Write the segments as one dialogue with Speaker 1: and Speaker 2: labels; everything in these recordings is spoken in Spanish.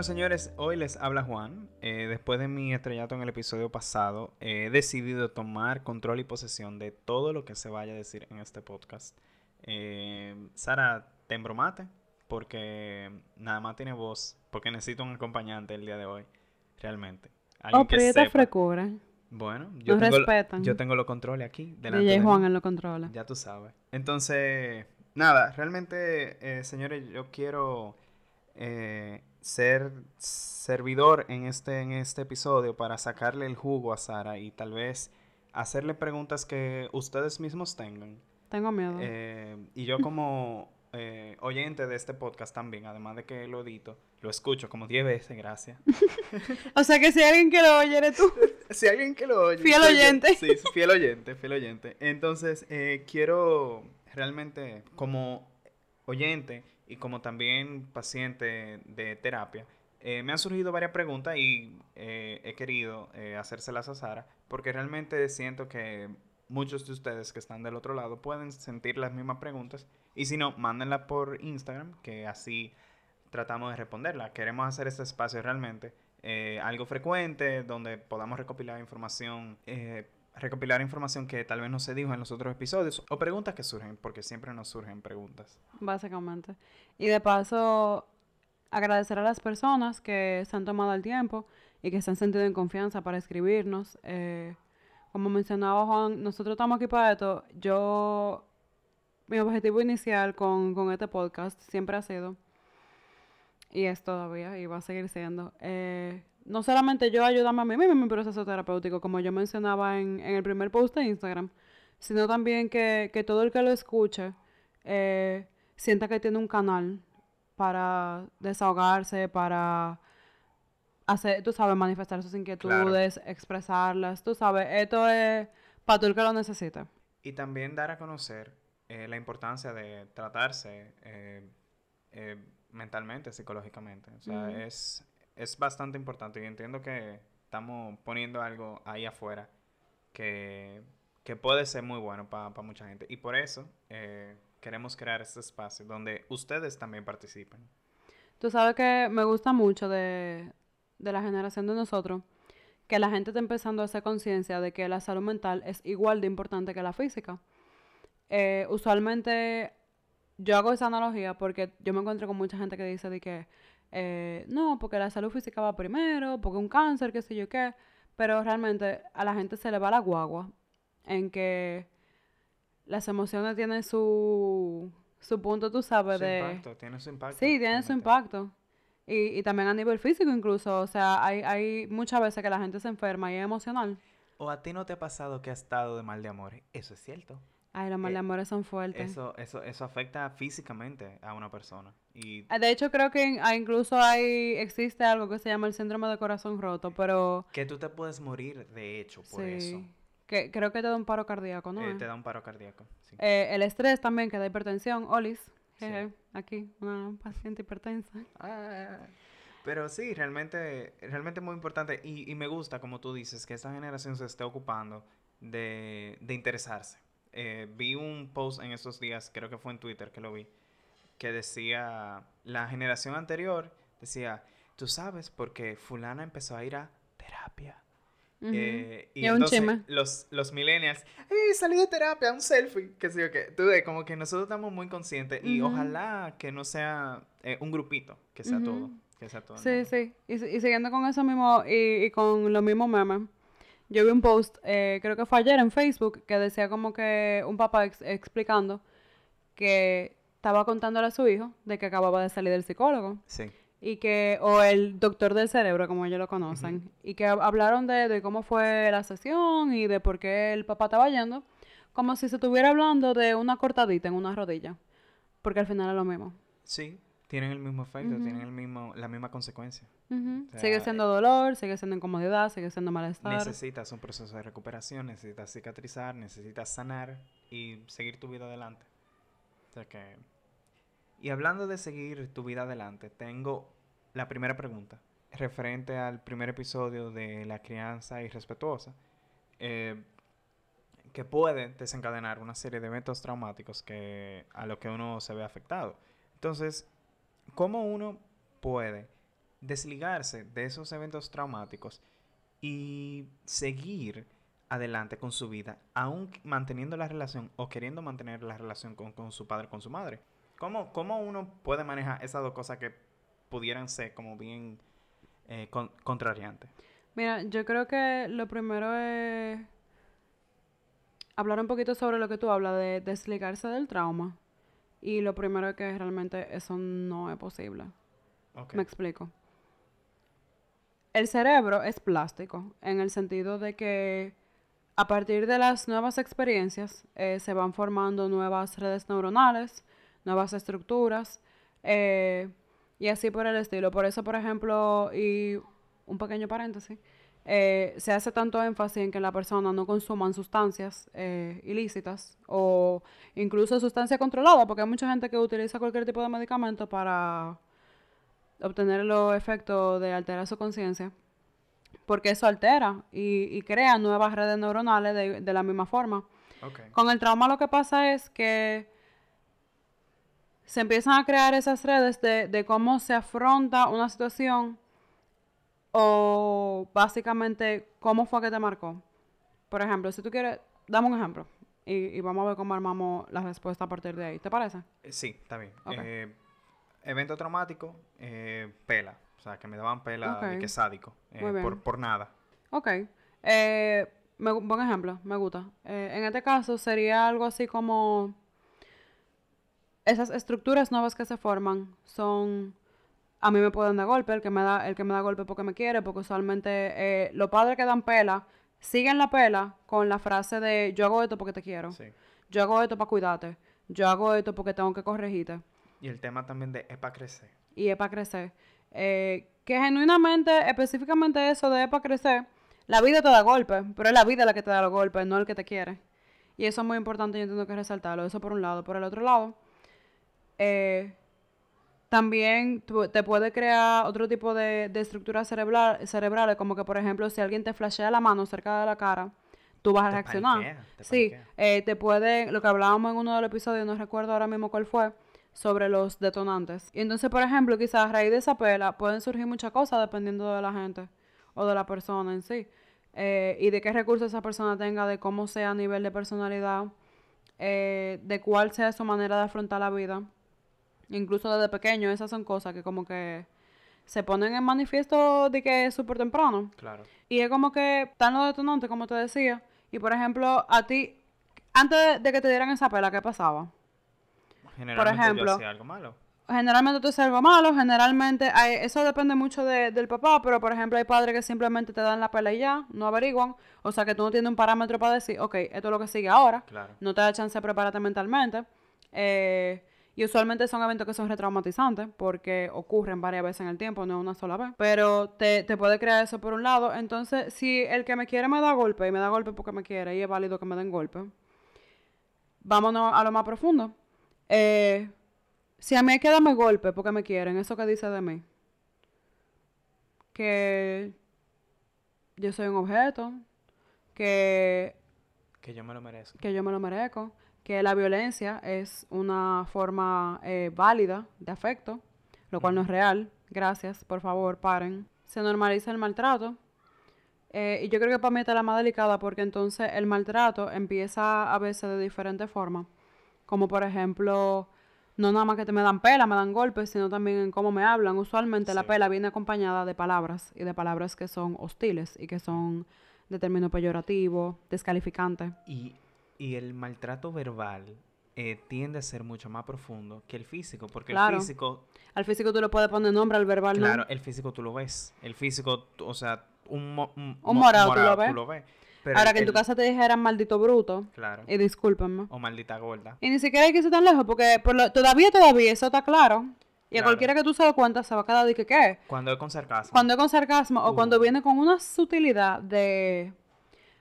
Speaker 1: Bueno, señores, hoy les habla Juan. Eh, después de mi estrellato en el episodio pasado, he decidido tomar control y posesión de todo lo que se vaya a decir en este podcast. Eh, Sara, te embromate porque nada más tiene voz, porque necesito un acompañante el día de hoy, realmente.
Speaker 2: oh, pero te frecura.
Speaker 1: Bueno, yo tengo, respetan. yo tengo los controles aquí.
Speaker 2: DJ Juan en los controles.
Speaker 1: Ya tú sabes. Entonces, nada, realmente, eh, señores, yo quiero eh, ser servidor en este, en este episodio para sacarle el jugo a Sara y tal vez hacerle preguntas que ustedes mismos tengan.
Speaker 2: Tengo miedo.
Speaker 1: Eh, y yo como eh, oyente de este podcast también, además de que lo edito, lo escucho como 10 veces, gracias.
Speaker 2: o sea que si alguien que lo oye eres tú.
Speaker 1: si alguien que lo oye.
Speaker 2: Fiel oyente.
Speaker 1: sí, fiel oyente, fiel oyente. Entonces, quiero realmente como oyente y como también paciente de terapia, eh, me han surgido varias preguntas y eh, he querido eh, hacérselas a Sara porque realmente siento que muchos de ustedes que están del otro lado pueden sentir las mismas preguntas y si no, mándenla por Instagram que así tratamos de responderla. Queremos hacer este espacio realmente algo frecuente donde podamos recopilar información recopilar información que tal vez no se dijo en los otros episodios o preguntas que surgen, porque siempre nos surgen preguntas.
Speaker 2: Básicamente. Y de paso, agradecer a las personas que se han tomado el tiempo y que se han sentido en confianza para escribirnos. Eh, como mencionaba Juan, nosotros estamos aquí para esto. Yo, mi objetivo inicial con, con este podcast siempre ha sido, y es todavía, y va a seguir siendo, eh, no solamente yo ayudarme a mí mismo en mi proceso terapéutico, como yo mencionaba en, el primer post de Instagram, sino también que, todo el que lo escuche eh, sienta que tiene un canal para desahogarse, para hacer, tú sabes, manifestar sus inquietudes, expresarlas, tú sabes, esto es para todo el que lo necesite.
Speaker 1: Y también dar a conocer eh, la importancia de tratarse eh, mentalmente, psicológicamente. O sea, es es bastante importante y entiendo que estamos poniendo algo ahí afuera que, puede ser muy bueno para mucha gente. Y por eso eh, queremos crear este espacio donde ustedes también participen.
Speaker 2: Tú sabes que me gusta mucho de, la generación de nosotros que la gente está empezando a hacer conciencia de que la salud mental es igual de importante que la física. Eh, usualmente yo hago esa analogía porque yo me encuentro con mucha gente que dice de que eh, no, porque la salud física va primero, porque un cáncer, qué sé yo qué, pero realmente a la gente se le va la guagua en que las emociones tienen su, su punto, tú sabes,
Speaker 1: su Impacto, tiene su impacto.
Speaker 2: Sí, tiene su impacto. Y, y también a nivel físico incluso, o sea, hay, hay muchas veces que la gente se enferma y es emocional.
Speaker 1: ¿O a ti no te ha pasado que has estado de mal de amor? Eso es cierto.
Speaker 2: Ay, los mal de eh, amores son fuertes.
Speaker 1: Eso, eso, eso afecta físicamente a una persona. Y...
Speaker 2: Ah, de hecho, creo que ah, incluso hay, existe algo que se llama el síndrome de corazón roto, pero...
Speaker 1: Que tú te puedes morir, de hecho, por sí. eso.
Speaker 2: Que creo que te da un paro cardíaco, ¿no?
Speaker 1: Eh, te da un paro cardíaco, sí.
Speaker 2: Eh, el estrés también, que da hipertensión. Olis, jeje, aquí, una paciente hipertensa.
Speaker 1: Ah, pero sí, realmente, realmente muy importante. Y, y me gusta, como tú dices, que esta generación se esté ocupando de, de interesarse eh, vi un post en esos días, creo que fue en Twitter que lo vi, que decía, la generación anterior decía, tú sabes, porque fulana empezó a ir a terapia. Eh, y, entonces los, los millennials, ¡Ey, salí de terapia! Un selfie. Que sí, que tú ves, como que nosotros estamos muy conscientes y ojalá que no sea eh, un grupito, que sea todo. Que sea todo
Speaker 2: sí, sí. Y, y, siguiendo con eso mismo y, y con los mismos memes. Yo vi un post, eh, creo que fue ayer en Facebook, que decía como que un papá explicando que estaba contándole a su hijo de que acababa de salir del psicólogo.
Speaker 1: Sí.
Speaker 2: Y que, o el doctor del cerebro, como ellos lo conocen. Y que hablaron de, de cómo fue la sesión y de por qué el papá estaba yendo. Como si se estuviera hablando de una cortadita en una rodilla. Porque al final es lo mismo.
Speaker 1: Sí, tienen el mismo efecto, tienen el mismo, la misma consecuencia.
Speaker 2: sigue siendo dolor, sigue siendo incomodidad, sigue siendo malestar.
Speaker 1: Necesitas un proceso de recuperación, necesitas cicatrizar, necesitas sanar y seguir tu vida adelante. O sea que... Y hablando de seguir tu vida adelante, tengo la primera pregunta referente al primer episodio de la crianza irrespetuosa, eh, que puede desencadenar una serie de eventos traumáticos que, a los que uno se ve afectado. Entonces, ¿cómo uno puede desligarse de esos eventos traumáticos y seguir adelante con su vida, aún manteniendo la relación o queriendo mantener la relación con, con su padre, con su madre. ¿Cómo, ¿Cómo, uno puede manejar esas dos cosas que pudieran ser como bien eh, con, contrariantes?
Speaker 2: Mira, yo creo que lo primero es hablar un poquito sobre lo que tú hablas de desligarse del trauma. Y lo primero es que realmente eso no es posible.
Speaker 1: Okay.
Speaker 2: Me explico. El cerebro es plástico en el sentido de que a partir de las nuevas experiencias eh, se van formando nuevas redes neuronales, nuevas estructuras eh, y así por el estilo. Por eso, por ejemplo, y un pequeño paréntesis, eh, se hace tanto énfasis en que la persona no consuman sustancias eh, ilícitas o incluso sustancias controladas, porque hay mucha gente que utiliza cualquier tipo de medicamento para obtener los efectos de alterar su conciencia, porque eso altera y, y, crea nuevas redes neuronales de, de la misma forma.
Speaker 1: Okay.
Speaker 2: Con el trauma lo que pasa es que se empiezan a crear esas redes de, de cómo se afronta una situación o básicamente cómo fue que te marcó. Por ejemplo, si tú quieres, dame un ejemplo y, y vamos a ver cómo armamos la respuesta a partir de ahí. ¿Te parece?
Speaker 1: Sí, está bien. Eh, evento traumático, eh, pela. O sea, que me daban pela
Speaker 2: Ok.
Speaker 1: de que sádico. eh, por, por nada.
Speaker 2: Ok. Eh, me buen ejemplo, me gusta. Eh, en este caso sería algo así como esas estructuras nuevas que se forman son a mí me pueden dar golpe, el que me da el que me da golpe porque me quiere, porque usualmente eh, los padres que dan pela siguen la pela con la frase de yo hago esto porque te quiero,
Speaker 1: Sí.
Speaker 2: yo hago esto para cuidarte, yo hago esto porque tengo que corregirte
Speaker 1: Y el tema también de es para crecer.
Speaker 2: y es para crecer. Eh, que genuinamente, específicamente eso de es para crecer, la vida te da golpes, pero es la vida la que te da los golpes, no el que te quiere. Y eso es muy importante, yo tengo que resaltarlo. Eso por un lado. Por el otro lado, eh, también te puede crear otro tipo de, de estructuras cerebral, cerebrales, como que, por ejemplo, si alguien te flashea la mano cerca de la cara, tú vas a
Speaker 1: Te
Speaker 2: reaccionar.
Speaker 1: te
Speaker 2: sí, eh, te puede, lo que hablábamos en uno de los episodios, no recuerdo ahora mismo cuál fue, sobre los detonantes. Y entonces, por ejemplo, quizás a raíz de esa pela pueden surgir muchas cosas dependiendo de la gente o de la persona en sí. Eh, y de qué recursos esa persona tenga, de cómo sea a nivel de personalidad, eh, de cuál sea su manera de afrontar la vida. Incluso desde pequeño, esas son cosas que como que se ponen en manifiesto de que es súper temprano.
Speaker 1: Claro.
Speaker 2: Y es como que están los detonantes, como te decía. Y por ejemplo, a ti, antes de, que te dieran esa pela, ¿qué pasaba?
Speaker 1: Generalmente
Speaker 2: ejemplo,
Speaker 1: yo hacía algo malo.
Speaker 2: Generalmente tú haces algo malo, generalmente hay- eso depende mucho de- del papá, pero por ejemplo hay padres que simplemente te dan la pela y ya, no averiguan, o sea que tú no tienes un parámetro para decir, ok, esto es lo que sigue ahora,
Speaker 1: Claro.
Speaker 2: no te da chance de prepararte mentalmente, eh, y usualmente son eventos que son retraumatizantes, porque ocurren varias veces en el tiempo, no una sola vez, pero te, te puede crear eso por un lado, entonces si el que me quiere me da golpe, y me da golpe porque me quiere, y es válido que me den golpe, vámonos a lo más profundo. Eh, si a mí hay que darme golpe porque me quieren, ¿eso que dice de mí? Que yo soy un objeto, que,
Speaker 1: Que yo me lo merezco.
Speaker 2: que yo me lo merezco, que la violencia es una forma eh, válida de afecto, lo cual no es real. Gracias, por favor, paren. Se normaliza el maltrato. Eh, y yo creo que para mí está la más delicada porque entonces el maltrato empieza a veces de diferentes formas. Como por ejemplo, no nada más que te me dan pela, me dan golpes, sino también en cómo me hablan. Usualmente la pela viene acompañada de palabras y de palabras que son hostiles y que son de término peyorativo, descalificante.
Speaker 1: Y, y el maltrato verbal eh, tiende a ser mucho más profundo que el físico, porque
Speaker 2: Claro.
Speaker 1: el físico,
Speaker 2: Al físico tú le puedes poner nombre, al verbal no.
Speaker 1: claro, el físico tú lo ves. El físico, o sea, un, mo- un,
Speaker 2: Un
Speaker 1: mo-
Speaker 2: morado tú lo ves.
Speaker 1: Pero
Speaker 2: Ahora
Speaker 1: el-
Speaker 2: que en tu casa te dijeran maldito bruto,
Speaker 1: Claro.
Speaker 2: y discúlpenme.
Speaker 1: O maldita gorda.
Speaker 2: Y ni siquiera hay que irse tan lejos, porque por lo- todavía, todavía, eso está claro. Y a cualquiera que tú se lo cuentas se va a quedar de que qué.
Speaker 1: Cuando es con sarcasmo.
Speaker 2: Cuando es con sarcasmo o cuando
Speaker 1: Uh.
Speaker 2: viene con una sutilidad de...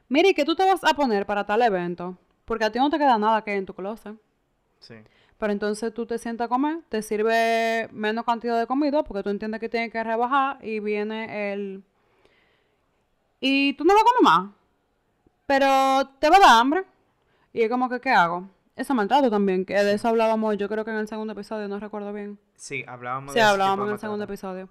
Speaker 2: Mire, ¿qué tú te vas a poner para tal evento? Porque a ti no te queda nada que hay en tu closet.
Speaker 1: Sí.
Speaker 2: Pero entonces tú te sientas a comer, te sirve menos cantidad de comida porque tú entiendes que tienes que rebajar y viene el... Y tú no vas a comer más. Pero te va a dar hambre. Y es como que, ¿qué hago? Eso maltrato también, que de eso hablábamos yo creo que en el segundo episodio, no recuerdo bien.
Speaker 1: Sí, hablábamos
Speaker 2: Sí,
Speaker 1: de
Speaker 2: hablábamos en el segundo episodio.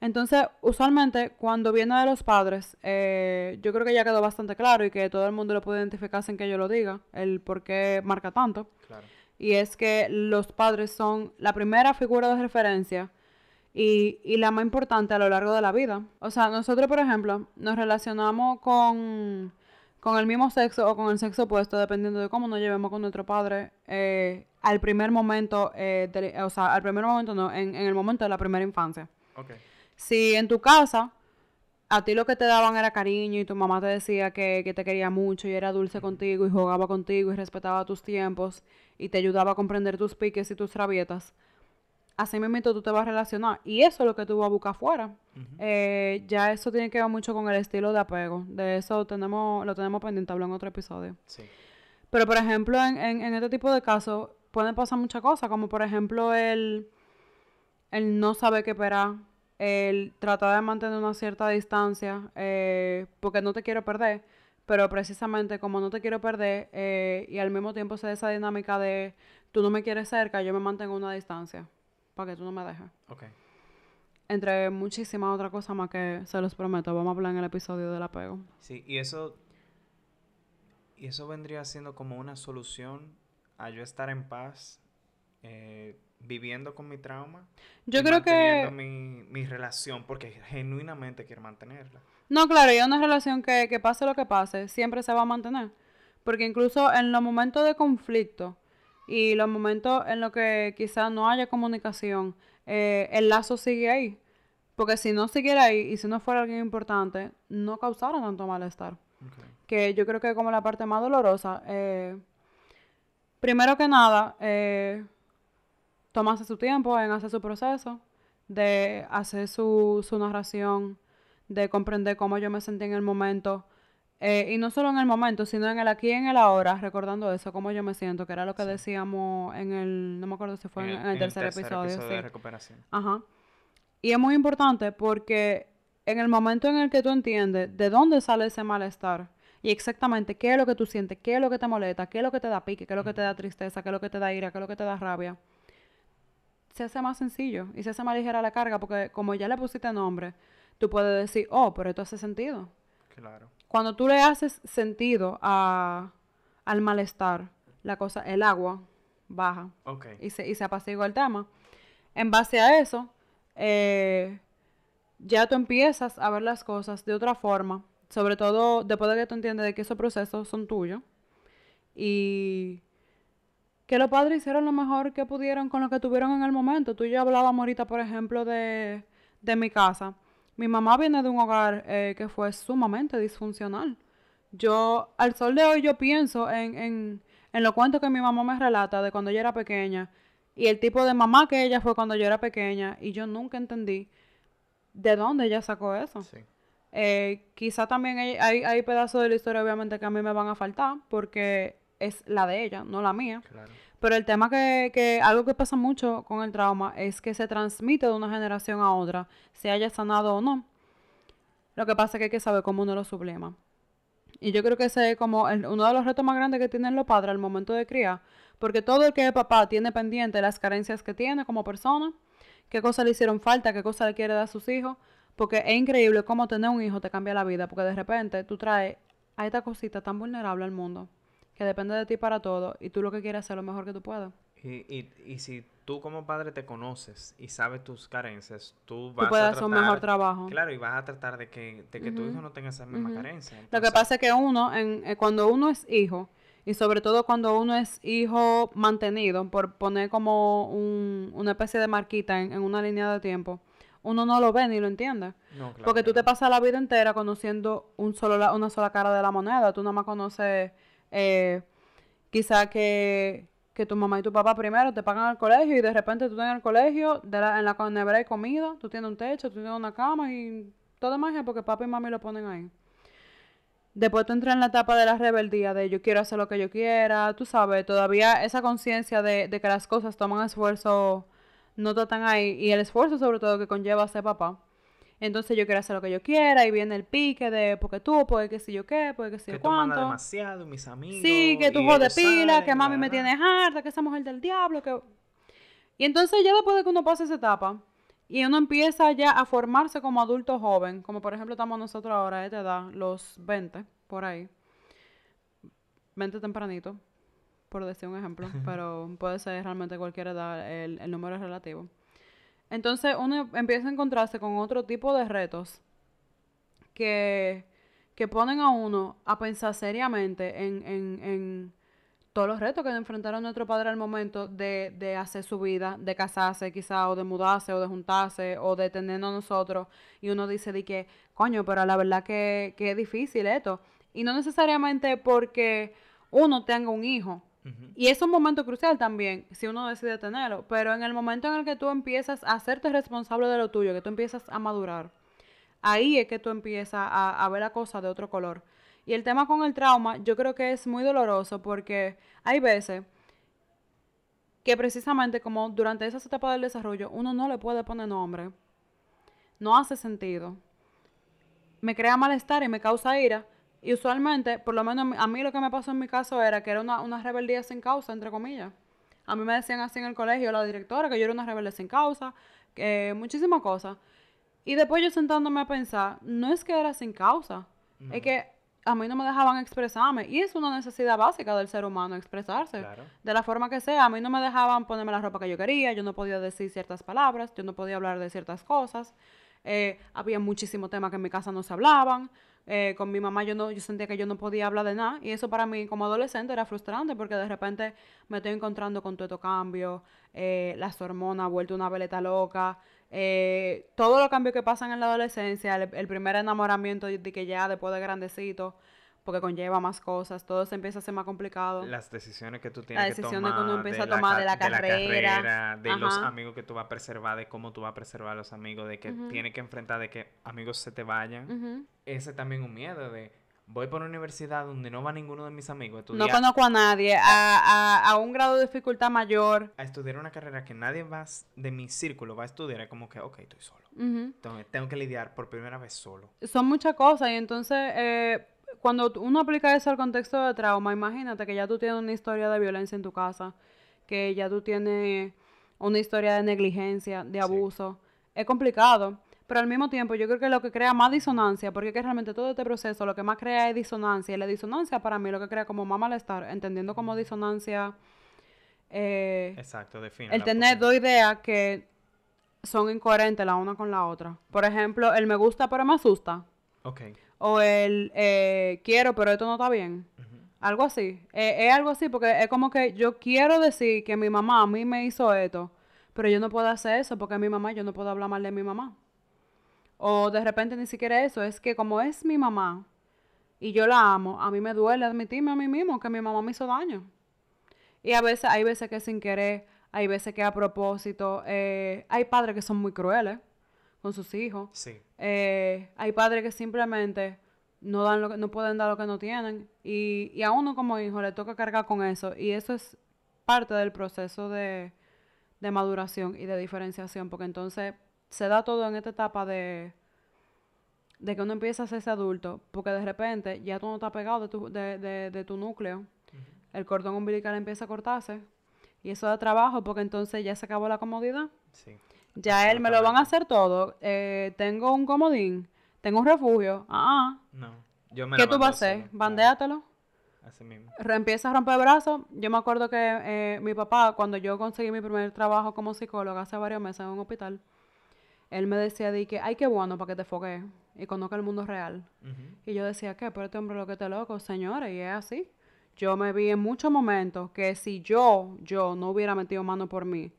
Speaker 2: Entonces, usualmente, cuando viene de los padres, eh, yo creo que ya quedó bastante claro y que todo el mundo lo puede identificar sin que yo lo diga, el por qué marca tanto.
Speaker 1: Claro.
Speaker 2: Y es que los padres son la primera figura de referencia y, y la más importante a lo largo de la vida. O sea, nosotros, por ejemplo, nos relacionamos con, con el mismo sexo o con el sexo opuesto, dependiendo de cómo nos llevemos con nuestro padre, eh, al primer momento, eh, de- o sea, al primer momento no, en, en el momento de la primera infancia.
Speaker 1: Ok.
Speaker 2: Si en tu casa a ti lo que te daban era cariño y tu mamá te decía que, que te quería mucho y era dulce contigo y jugaba contigo y respetaba tus tiempos y te ayudaba a comprender tus piques y tus rabietas, así mismo tú te vas a relacionar. Y eso es lo que tú vas a buscar afuera. Eh, ya eso tiene que ver mucho con el estilo de apego. De eso tenemos, lo tenemos pendiente, hablo en otro episodio.
Speaker 1: Sí.
Speaker 2: Pero, por ejemplo, en, en, en este tipo de casos pueden pasar muchas cosas, como por ejemplo el, el no saber qué esperar, el tratar de mantener una cierta distancia, eh, porque no te quiero perder, pero precisamente como no te quiero perder eh, y al mismo tiempo se da esa dinámica de tú no me quieres cerca, yo me mantengo una distancia, para que tú no me dejes.
Speaker 1: Ok.
Speaker 2: Entre muchísimas otras cosas más que se los prometo, vamos a hablar en el episodio del apego.
Speaker 1: Sí, y eso. Y eso vendría siendo como una solución a yo estar en paz, eh, viviendo con mi trauma.
Speaker 2: Yo
Speaker 1: y
Speaker 2: creo que...
Speaker 1: mi, mi relación, porque genuinamente quiero mantenerla.
Speaker 2: No, claro, y es una relación que, que pase lo que pase, siempre se va a mantener. Porque incluso en los momentos de conflicto y los momentos en los que quizás no haya comunicación, eh, el lazo sigue ahí. Porque si no siguiera ahí y si no fuera alguien importante, no causara tanto malestar. Que yo creo que como la parte más dolorosa, eh, primero que nada, eh, tomarse su tiempo en hacer su proceso, de hacer su, su narración, de comprender cómo yo me sentí en el momento. eh, y no solo en el momento, sino en el aquí y en el ahora, recordando eso, cómo yo me siento, que era lo que
Speaker 1: Sí.
Speaker 2: decíamos en el, no me acuerdo si fue en, en el tercer, episodio.
Speaker 1: de
Speaker 2: sí.
Speaker 1: recuperación.
Speaker 2: Ajá. Y es muy importante porque en el momento en el que tú entiendes de dónde sale ese malestar y exactamente qué es lo que tú sientes, qué es lo que te molesta, qué es lo que te da pique, qué es lo que te da tristeza, qué es lo que te da ira, qué es lo que te da rabia, se hace más sencillo y se hace más ligera la carga porque como ya le pusiste nombre, tú puedes decir, oh, pero esto hace sentido.
Speaker 1: Claro.
Speaker 2: Cuando tú le haces sentido a, al malestar, la cosa, el agua baja
Speaker 1: Ok.
Speaker 2: y se, y se apacigua el tema. En base a eso, eh, ya tú empiezas a ver las cosas de otra forma, sobre todo después de que tú entiendes de que esos procesos son tuyos y que los padres hicieron lo mejor que pudieron con lo que tuvieron en el momento. Tú y yo hablábamos ahorita, por ejemplo, de, de mi casa. Mi mamá viene de un hogar eh, que fue sumamente disfuncional. Yo, al sol de hoy, yo pienso en, en, en los cuentos que mi mamá me relata de cuando yo era pequeña y el tipo de mamá que ella fue cuando yo era pequeña y yo nunca entendí de dónde ella sacó eso.
Speaker 1: Sí.
Speaker 2: Eh, quizá también hay, hay, hay pedazos de la historia, obviamente, que a mí me van a faltar porque es la de ella, no la mía.
Speaker 1: Claro.
Speaker 2: Pero el tema que, que algo que pasa mucho con el trauma es que se transmite de una generación a otra, se haya sanado o no. Lo que pasa es que hay que saber cómo uno lo sublima. Y yo creo que ese es como el- uno de los retos más grandes que tienen los padres al momento de criar, porque todo el que es papá tiene pendiente las carencias que tiene como persona, qué cosas le hicieron falta, qué cosas le quiere dar a sus hijos, porque es increíble cómo tener un hijo te cambia la vida, porque de repente tú traes a esta cosita tan vulnerable al mundo, que depende de ti para todo, y tú lo que quieres es hacer lo mejor que tú puedas.
Speaker 1: Y, y, y si tú como padre te conoces y sabes tus carencias, tú vas
Speaker 2: Tú puedes
Speaker 1: a
Speaker 2: hacer un
Speaker 1: tratar-
Speaker 2: mejor trabajo.
Speaker 1: Claro, y vas a tratar de que, de que tu hijo no tenga esa misma
Speaker 2: Ujú.
Speaker 1: carencia.
Speaker 2: Lo que pasa es que uno, en, eh, cuando uno es hijo, y sobre todo cuando uno es hijo mantenido, por poner como un- una especie de marquita en, en una línea de tiempo, uno no lo ve ni lo entiende.
Speaker 1: no, claro
Speaker 2: Porque
Speaker 1: que
Speaker 2: tú te pasas la vida entera conociendo un solo la- una sola cara de la moneda. Tú nada más conoces eh, quizá que, que tu mamá y tu papá primero te pagan al colegio y de repente tú en el colegio, de la- en la nevera hay comida, tú tienes un techo, tú tienes una cama y todo magia porque papá y mami lo ponen ahí. Después tú entras en la etapa de la rebeldía, de yo quiero hacer lo que yo quiera, tú sabes, todavía esa conciencia de, de que las cosas toman esfuerzo no están ahí y el esfuerzo sobre todo que conlleva ser papá. Entonces yo quiero hacer lo que yo quiera y viene el pique de porque tú, porque qué sé yo qué, porque qué sé
Speaker 1: Que
Speaker 2: yo cuánto.
Speaker 1: demasiado, mis amigos.
Speaker 2: Sí, que tú
Speaker 1: y
Speaker 2: jodes pila,
Speaker 1: salen,
Speaker 2: que mami me
Speaker 1: bla, bla.
Speaker 2: tiene harta, que esa mujer del diablo, que... Y entonces ya después de que uno pasa esa etapa, Y uno empieza ya a formarse como adulto joven, como por ejemplo estamos nosotros ahora a esta edad, los 20, por ahí. 20 tempranito, por decir un ejemplo, pero puede ser realmente cualquier edad, el, el número es relativo. Entonces uno empieza a encontrarse con otro tipo de retos que, que ponen a uno a pensar seriamente en, en, en todos los retos que enfrentaron nuestro padre al momento de, de hacer su vida, de casarse quizá, o de mudarse, o de juntarse, o de tenernos nosotros. Y uno dice que, coño, pero la verdad que, que es difícil esto. Y no necesariamente porque uno tenga un hijo. Y es un momento crucial también, si uno decide tenerlo. Pero en el momento en el que tú empiezas a hacerte responsable de lo tuyo, que tú empiezas a madurar, ahí es que tú empiezas a, a ver la cosa de otro color. Y el tema con el trauma, yo creo que es muy doloroso porque hay veces que precisamente como durante esa etapa del desarrollo uno no le puede poner nombre, no hace sentido, me crea malestar y me causa ira. Y usualmente, por lo menos a mí lo que me pasó en mi caso era que era una, una rebeldía sin causa, entre comillas. A mí me decían así en el colegio, la directora, que yo era una rebelde sin causa, que muchísimas cosas. Y después yo sentándome a pensar, no es que era sin causa, es que a mí no me dejaban expresarme. Y es una necesidad básica del ser humano expresarse. De la forma que sea. A mí no me dejaban ponerme la ropa que yo quería. Yo no podía decir ciertas palabras. Yo no podía hablar de ciertas cosas. Eh, había muchísimos temas que en mi casa no se hablaban. Eh, con mi mamá yo no yo sentía que yo no podía hablar de nada y eso para mí como adolescente era frustrante porque de repente me estoy encontrando con todo estos cambios, eh, las hormonas, vuelto una veleta loca, eh, todos los cambios que pasan en la adolescencia, el, primer enamoramiento de, que ya después de grandecito, porque conlleva más cosas, todo se empieza a ser más complicado.
Speaker 1: Las decisiones que tú tienes
Speaker 2: que tomar. que uno empieza a tomar de la, carrera.
Speaker 1: De, los amigos que tú vas a preservar, de cómo tú vas a preservar a los amigos, de que tienes que enfrentar, de que amigos se te vayan. Ese también un miedo de voy por una universidad donde no va ninguno de mis amigos a
Speaker 2: estudiar. No conozco a nadie, a, un grado de dificultad mayor.
Speaker 1: A estudiar una carrera que nadie más de mi círculo va a estudiar, es como que, ok, estoy solo. Entonces, tengo que lidiar por primera vez solo.
Speaker 2: Son muchas cosas y entonces, eh, cuando uno aplica eso al contexto de trauma, imagínate que ya tú tienes una historia de violencia en tu casa, que ya tú tienes una historia de negligencia, de abuso. Es complicado. Pero al mismo tiempo, yo creo que lo que crea más disonancia, porque que realmente todo este proceso lo que más crea es disonancia. Y la disonancia para mí lo que crea como más malestar, entendiendo como disonancia. Eh,
Speaker 1: Exacto, define.
Speaker 2: El tener dos ideas que son incoherentes la una con la otra. Por ejemplo, el me gusta pero me asusta.
Speaker 1: Ok.
Speaker 2: O el eh, quiero pero esto no está bien. Algo así. Eh, es algo así porque es como que yo quiero decir que mi mamá a mí me hizo esto, pero yo no puedo hacer eso porque mi mamá, yo no puedo hablar mal de mi mamá. O de repente ni siquiera eso, es que como es mi mamá y yo la amo, a mí me duele admitirme a mí mismo que mi mamá me hizo daño. Y a veces, hay veces que sin querer, hay veces que a propósito, eh, hay padres que son muy crueles con sus hijos.
Speaker 1: Sí.
Speaker 2: Eh, hay padres que simplemente no dan lo que, no pueden dar lo que no tienen. Y, y a uno como hijo le toca cargar con eso. Y eso es parte del proceso de, de maduración y de diferenciación. Porque entonces se da todo en esta etapa de, de que uno empieza a ser adulto, porque de repente ya tú no estás pegado de tu, de, de, tu núcleo, el cordón umbilical empieza a cortarse, y eso da trabajo porque entonces ya se acabó la comodidad.
Speaker 1: Sí.
Speaker 2: Ya él me lo van a hacer todo. Eh, tengo un comodín, tengo un refugio. Ah,
Speaker 1: ah. No. Yo me
Speaker 2: ¿Qué tú vas a hacer? Bandéatelo.
Speaker 1: Así mismo.
Speaker 2: Empieza a romper brazos. Yo me acuerdo que eh, mi papá, cuando yo conseguí mi primer trabajo como psicóloga hace varios meses en un hospital, él me decía de que, ay, qué bueno para que te foques y conozca el mundo real. Y yo decía, ¿qué? Pero este hombre lo que te loco, señores, y es así. Yo me vi en muchos momentos que si yo, yo no hubiera metido mano por mí,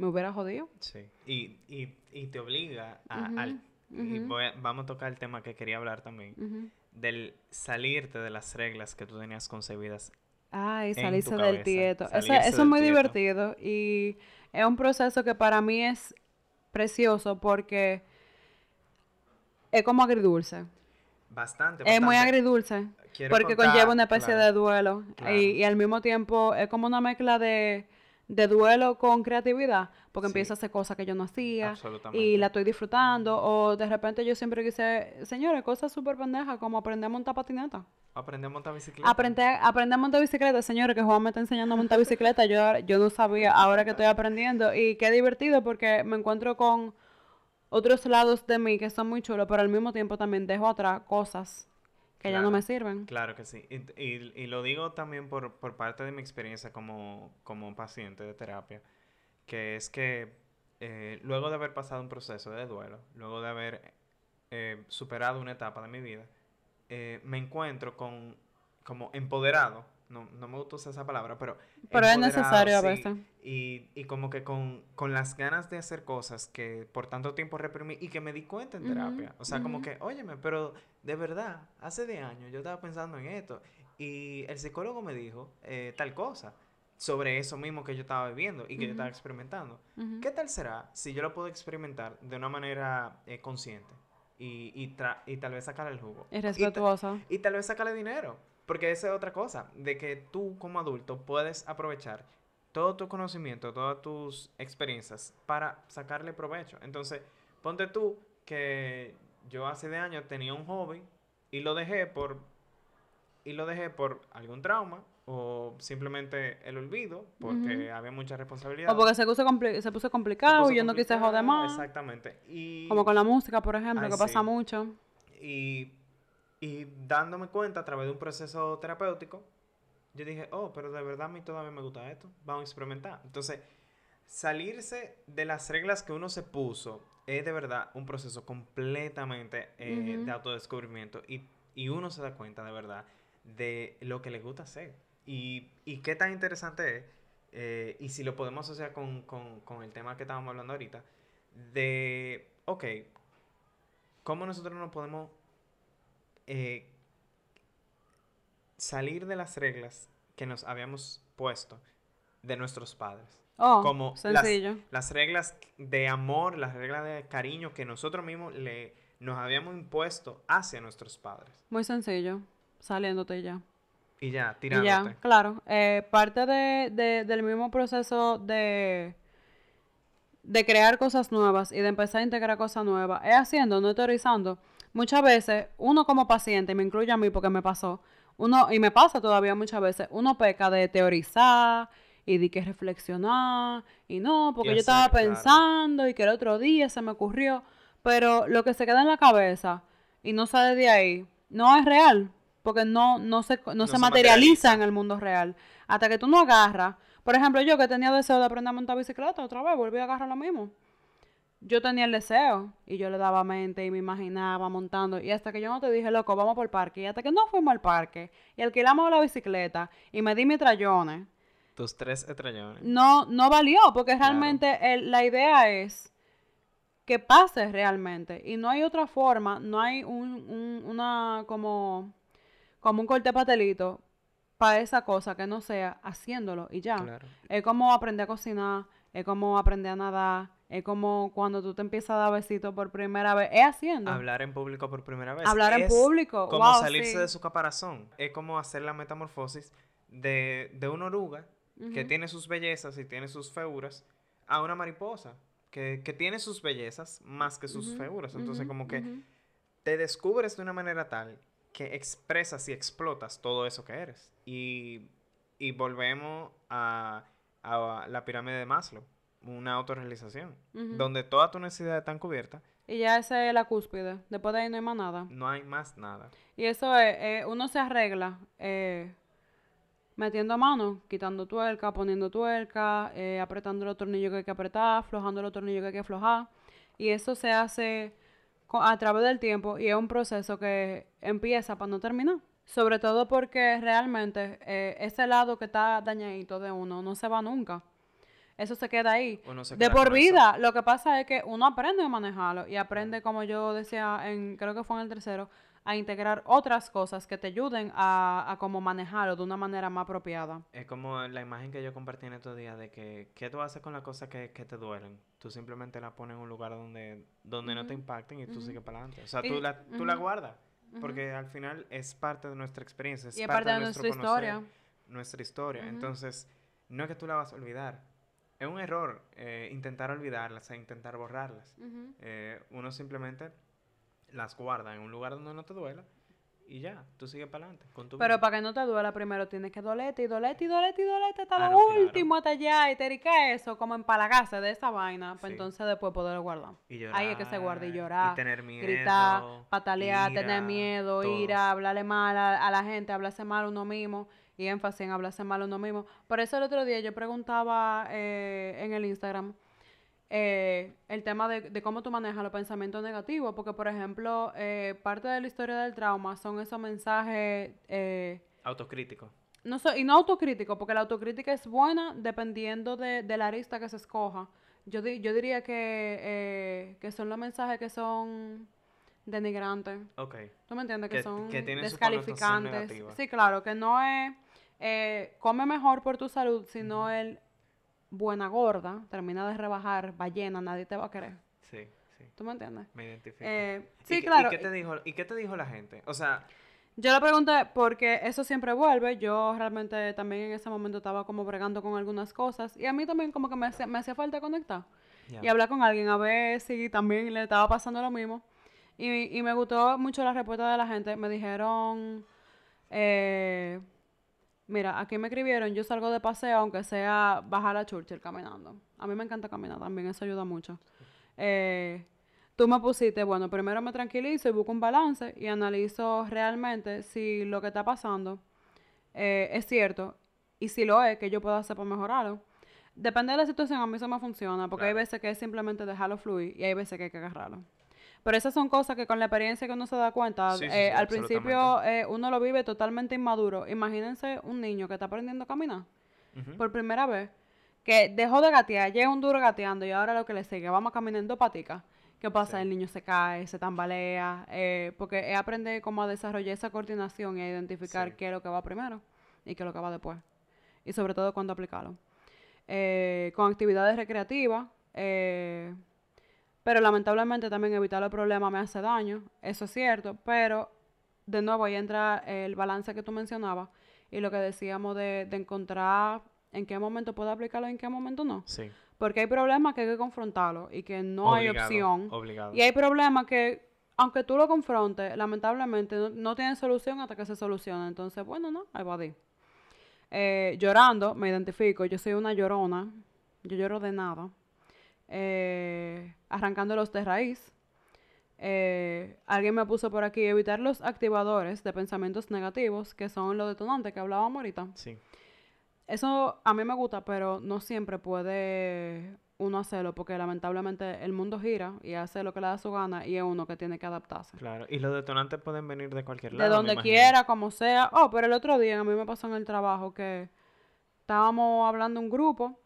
Speaker 2: me hubiera jodido.
Speaker 1: Sí. Y, y, y te obliga a... al, y vamos a tocar el tema que quería hablar también. Del salirte de las reglas que tú tenías concebidas.
Speaker 2: Ay, salirse del tieto. eso, eso es muy divertido y es un proceso que para mí es precioso porque es como agridulce.
Speaker 1: Bastante,
Speaker 2: Es muy agridulce. porque conlleva una especie de duelo. Y, al mismo tiempo es como una mezcla de, duelo con creatividad. Porque empieza a hacer cosas que yo no hacía. Y la estoy disfrutando. O de repente yo siempre quise, señores, cosas súper pendejas como aprender a montar patineta.
Speaker 1: Aprender a montar bicicleta.
Speaker 2: Aprender, aprender a montar bicicleta, señores, que Juan me está enseñando a montar bicicleta. Yo, yo no sabía, ahora que estoy aprendiendo. Y qué divertido porque me encuentro con otros lados de mí que son muy chulos, pero al mismo tiempo también dejo atrás cosas que ya no me sirven.
Speaker 1: Claro que sí. Y, y, lo digo también por, por, parte de mi experiencia como, como paciente de terapia, que es que eh, luego de haber pasado un proceso de duelo, luego de haber eh, superado una etapa de mi vida, eh, me encuentro con como empoderado no, no me gusta usar esa palabra, pero...
Speaker 2: Pero es necesario a veces.
Speaker 1: Y, y como que con, con, las ganas de hacer cosas que por tanto tiempo reprimí y que me di cuenta en terapia. O sea, como que, óyeme, pero de verdad, hace de años yo estaba pensando en esto y el psicólogo me dijo eh, tal cosa sobre eso mismo que yo estaba viviendo y que yo estaba experimentando. ¿Qué tal será si yo lo puedo experimentar de una manera eh, consciente? Y, y, y, tal vez sacarle el jugo.
Speaker 2: Y respetuosa.
Speaker 1: Y, y, tal vez sacarle dinero. Porque esa es otra cosa, de que tú como adulto puedes aprovechar todo tu conocimiento, todas tus experiencias para sacarle provecho. Entonces, ponte tú que yo hace de años tenía un hobby y lo dejé por y lo dejé por algún trauma o simplemente el olvido porque había mucha responsabilidad.
Speaker 2: O porque se puso, se puso complicado y yo no quise joder más.
Speaker 1: Exactamente. Y,
Speaker 2: Como con la música, por ejemplo, que pasa mucho.
Speaker 1: Y y dándome cuenta a través de un proceso terapéutico, yo dije, oh, pero de verdad a mí todavía me gusta esto, vamos a experimentar. Entonces, salirse de las reglas que uno se puso es de verdad un proceso completamente eh, de autodescubrimiento y, y, uno se da cuenta de verdad de lo que le gusta hacer. Y, y qué tan interesante es, eh, y si lo podemos asociar con, con, con el tema que estábamos hablando ahorita, de, ok, ¿cómo nosotros nos podemos eh, salir de las reglas que nos habíamos puesto de nuestros padres.
Speaker 2: Oh, como sencillo.
Speaker 1: Las, reglas de amor, las reglas de cariño que nosotros mismos le, nos habíamos impuesto hacia nuestros padres.
Speaker 2: Muy sencillo, saliéndote ya.
Speaker 1: Y ya, tirándote. ya,
Speaker 2: claro. Eh, parte de, del mismo proceso de, de crear cosas nuevas y de empezar a integrar cosas nuevas es haciendo, no teorizando muchas veces uno como paciente, me incluye a mí porque me pasó, uno, y me pasa todavía muchas veces, uno peca de teorizar y de que reflexionar, y no, porque yo estaba pensando y que el otro día se me ocurrió, pero lo que se queda en la cabeza y no sale de ahí, no es real, porque no, no, se, no, se, materializa, en el mundo real. Hasta que tú no agarras, por ejemplo, yo que tenía deseo de aprender a montar bicicleta, otra vez volví a agarrar lo mismo yo tenía el deseo y yo le daba mente y me imaginaba montando. Y hasta que yo no te dije, loco, vamos por el parque. Y hasta que no fuimos al parque y alquilamos la bicicleta y me di mis trayones.
Speaker 1: Tus tres trayones.
Speaker 2: No, no valió porque realmente la idea es que pase realmente. Y no hay otra forma, no hay un, una como, como un corte patelito para esa cosa que no sea haciéndolo y ya. Es como aprender a cocinar, es como aprender a nadar es como cuando tú te empiezas a dar besitos por primera vez. Es haciendo.
Speaker 1: Hablar en público por primera vez.
Speaker 2: Hablar en público.
Speaker 1: Como salirse de su caparazón. Es como hacer la metamorfosis de, de una oruga que tiene sus bellezas y tiene sus feuras a una mariposa que, que tiene sus bellezas más que sus feuras. Entonces, como que te descubres de una manera tal que expresas y explotas todo eso que eres. Y, y volvemos a, a la pirámide de Maslow una autorrealización, donde toda tu necesidad está cubierta.
Speaker 2: Y ya esa es la cúspide, después de ahí no hay más nada.
Speaker 1: No hay más nada.
Speaker 2: Y eso es, eh, uno se arregla eh, metiendo mano, quitando tuerca, poniendo tuerca, eh, apretando los tornillos que hay que apretar, aflojando los tornillos que hay que aflojar. Y eso se hace a través del tiempo y es un proceso que empieza para no terminar. Sobre todo porque realmente ese lado que está dañadito de uno no se va nunca eso se queda ahí. de por vida. Lo que pasa es que uno aprende a manejarlo y aprende, como yo decía, en creo que fue en el tercero, a integrar otras cosas que te ayuden a, a como manejarlo de una manera más apropiada.
Speaker 1: Es como la imagen que yo compartí en estos días de que, ¿qué tú haces con las cosas que, te duelen? Tú simplemente las pones en un lugar donde, donde no te impacten y tú sigues para adelante. O sea, tú, la, tú la guardas. Porque al final es parte de nuestra experiencia, es
Speaker 2: y
Speaker 1: parte,
Speaker 2: de, nuestra historia.
Speaker 1: Nuestra historia. Entonces, no es que tú la vas a olvidar, es un error eh, intentar olvidarlas e intentar borrarlas. Eh, uno simplemente las guarda en un lugar donde no te duela y ya, tú sigues para adelante con tu
Speaker 2: Pero
Speaker 1: vida.
Speaker 2: para que no te duela primero, tienes que dolerte y dolerte y dolerte y dolerte hasta
Speaker 1: Ah,
Speaker 2: lo
Speaker 1: no, claro.
Speaker 2: último, hasta allá, y te dedica eso, como empalagarse de esa vaina, para
Speaker 1: Sí.
Speaker 2: entonces después poderlo guardar.
Speaker 1: Y
Speaker 2: Ahí es que se guarda y
Speaker 1: llorar,
Speaker 2: llorar,
Speaker 1: y tener miedo,
Speaker 2: gritar, patalear, tener miedo,
Speaker 1: todo.
Speaker 2: ir a hablarle mal a, a la gente, hablarse mal a uno mismo y énfasis en hablarse mal uno mismo. Por eso el otro día yo preguntaba eh, en el Instagram eh, el tema de, de cómo tú manejas los pensamientos negativos, porque por ejemplo, eh, parte de la historia del trauma son esos mensajes... eh,
Speaker 1: Autocrítico.
Speaker 2: no so- y no autocrítico, porque la autocrítica es buena dependiendo de, de la arista que se escoja. Yo, di- yo diría que, eh, que son los mensajes que son denigrantes.
Speaker 1: Ok.
Speaker 2: ¿Tú me entiendes? Que,
Speaker 1: Que-
Speaker 2: son
Speaker 1: que
Speaker 2: descalificantes. Sí, claro, que no es eh, come mejor por tu salud, sino el buena gorda, termina de rebajar, ballena, nadie te va a querer.
Speaker 1: Sí, sí.
Speaker 2: ¿Tú me entiendes?
Speaker 1: Me identifico.
Speaker 2: Eh,
Speaker 1: ¿Y
Speaker 2: sí, claro.
Speaker 1: ¿y qué, te dijo, ¿Y qué te dijo la gente? O sea,
Speaker 2: Yo le pregunté porque eso siempre vuelve. Yo realmente también en ese momento estaba como bregando con algunas cosas. Y a mí también como que me hacía, me hacía falta conectar. Y hablar con alguien a ver si también le estaba pasando lo mismo. Y, y me gustó mucho la respuesta de la gente. Me dijeron, eh, mira, aquí me escribieron, yo salgo de paseo aunque sea bajar a Churchill caminando. A mí me encanta caminar también, eso ayuda mucho. Eh, tú me pusiste, bueno, primero me tranquilizo y busco un balance y analizo realmente si lo que está pasando eh, es cierto y si lo es, que yo puedo hacer para mejorarlo. Depende de la situación, a mí eso me funciona, porque hay veces que es simplemente dejarlo fluir y hay veces que hay que agarrarlo. Pero esas son cosas que con la experiencia que uno se da cuenta,
Speaker 1: Sí, sí,
Speaker 2: eh,
Speaker 1: sí,
Speaker 2: al principio eh, uno lo vive totalmente inmaduro. Imagínense un niño que está aprendiendo a caminar por primera vez, que dejó de gatear, llega un duro gateando y ahora lo que le sigue, vamos caminando paticas. ¿Qué pasa? El niño se cae, se tambalea, eh, porque es aprender cómo a desarrollar esa coordinación y a identificar qué es lo que va primero y qué es lo que va después. Y sobre todo cuándo aplicarlo. Eh, con actividades recreativas, eh, pero lamentablemente también evitar los problemas me hace daño, eso es cierto, pero de nuevo ahí entra el balance que tú mencionabas y lo que decíamos de, de encontrar en qué momento puedo aplicarlo y en qué momento no.
Speaker 1: Sí.
Speaker 2: Porque hay problemas que hay que confrontarlos y que no hay opción.
Speaker 1: Obligado.
Speaker 2: Y hay problemas que, aunque tú lo confrontes, lamentablemente no, no tienen solución hasta que se soluciona. Entonces, bueno, no, ahí va a ir. Eh, llorando, me identifico, yo soy una llorona, yo lloro de nada. Eh, arrancándolos de raíz. Eh, alguien me puso por aquí evitar los activadores de pensamientos negativos, que son los detonantes que hablábamos ahorita.
Speaker 1: Sí.
Speaker 2: Eso a mí me gusta, pero no siempre puede uno hacerlo, porque lamentablemente el mundo gira y hace lo que le da su gana y es uno que tiene que adaptarse.
Speaker 1: Claro. Y los detonantes pueden venir de cualquier
Speaker 2: De
Speaker 1: lado. me
Speaker 2: donde quiera, como sea. Oh, pero el otro día a mí me pasó en el trabajo que estábamos hablando un grupo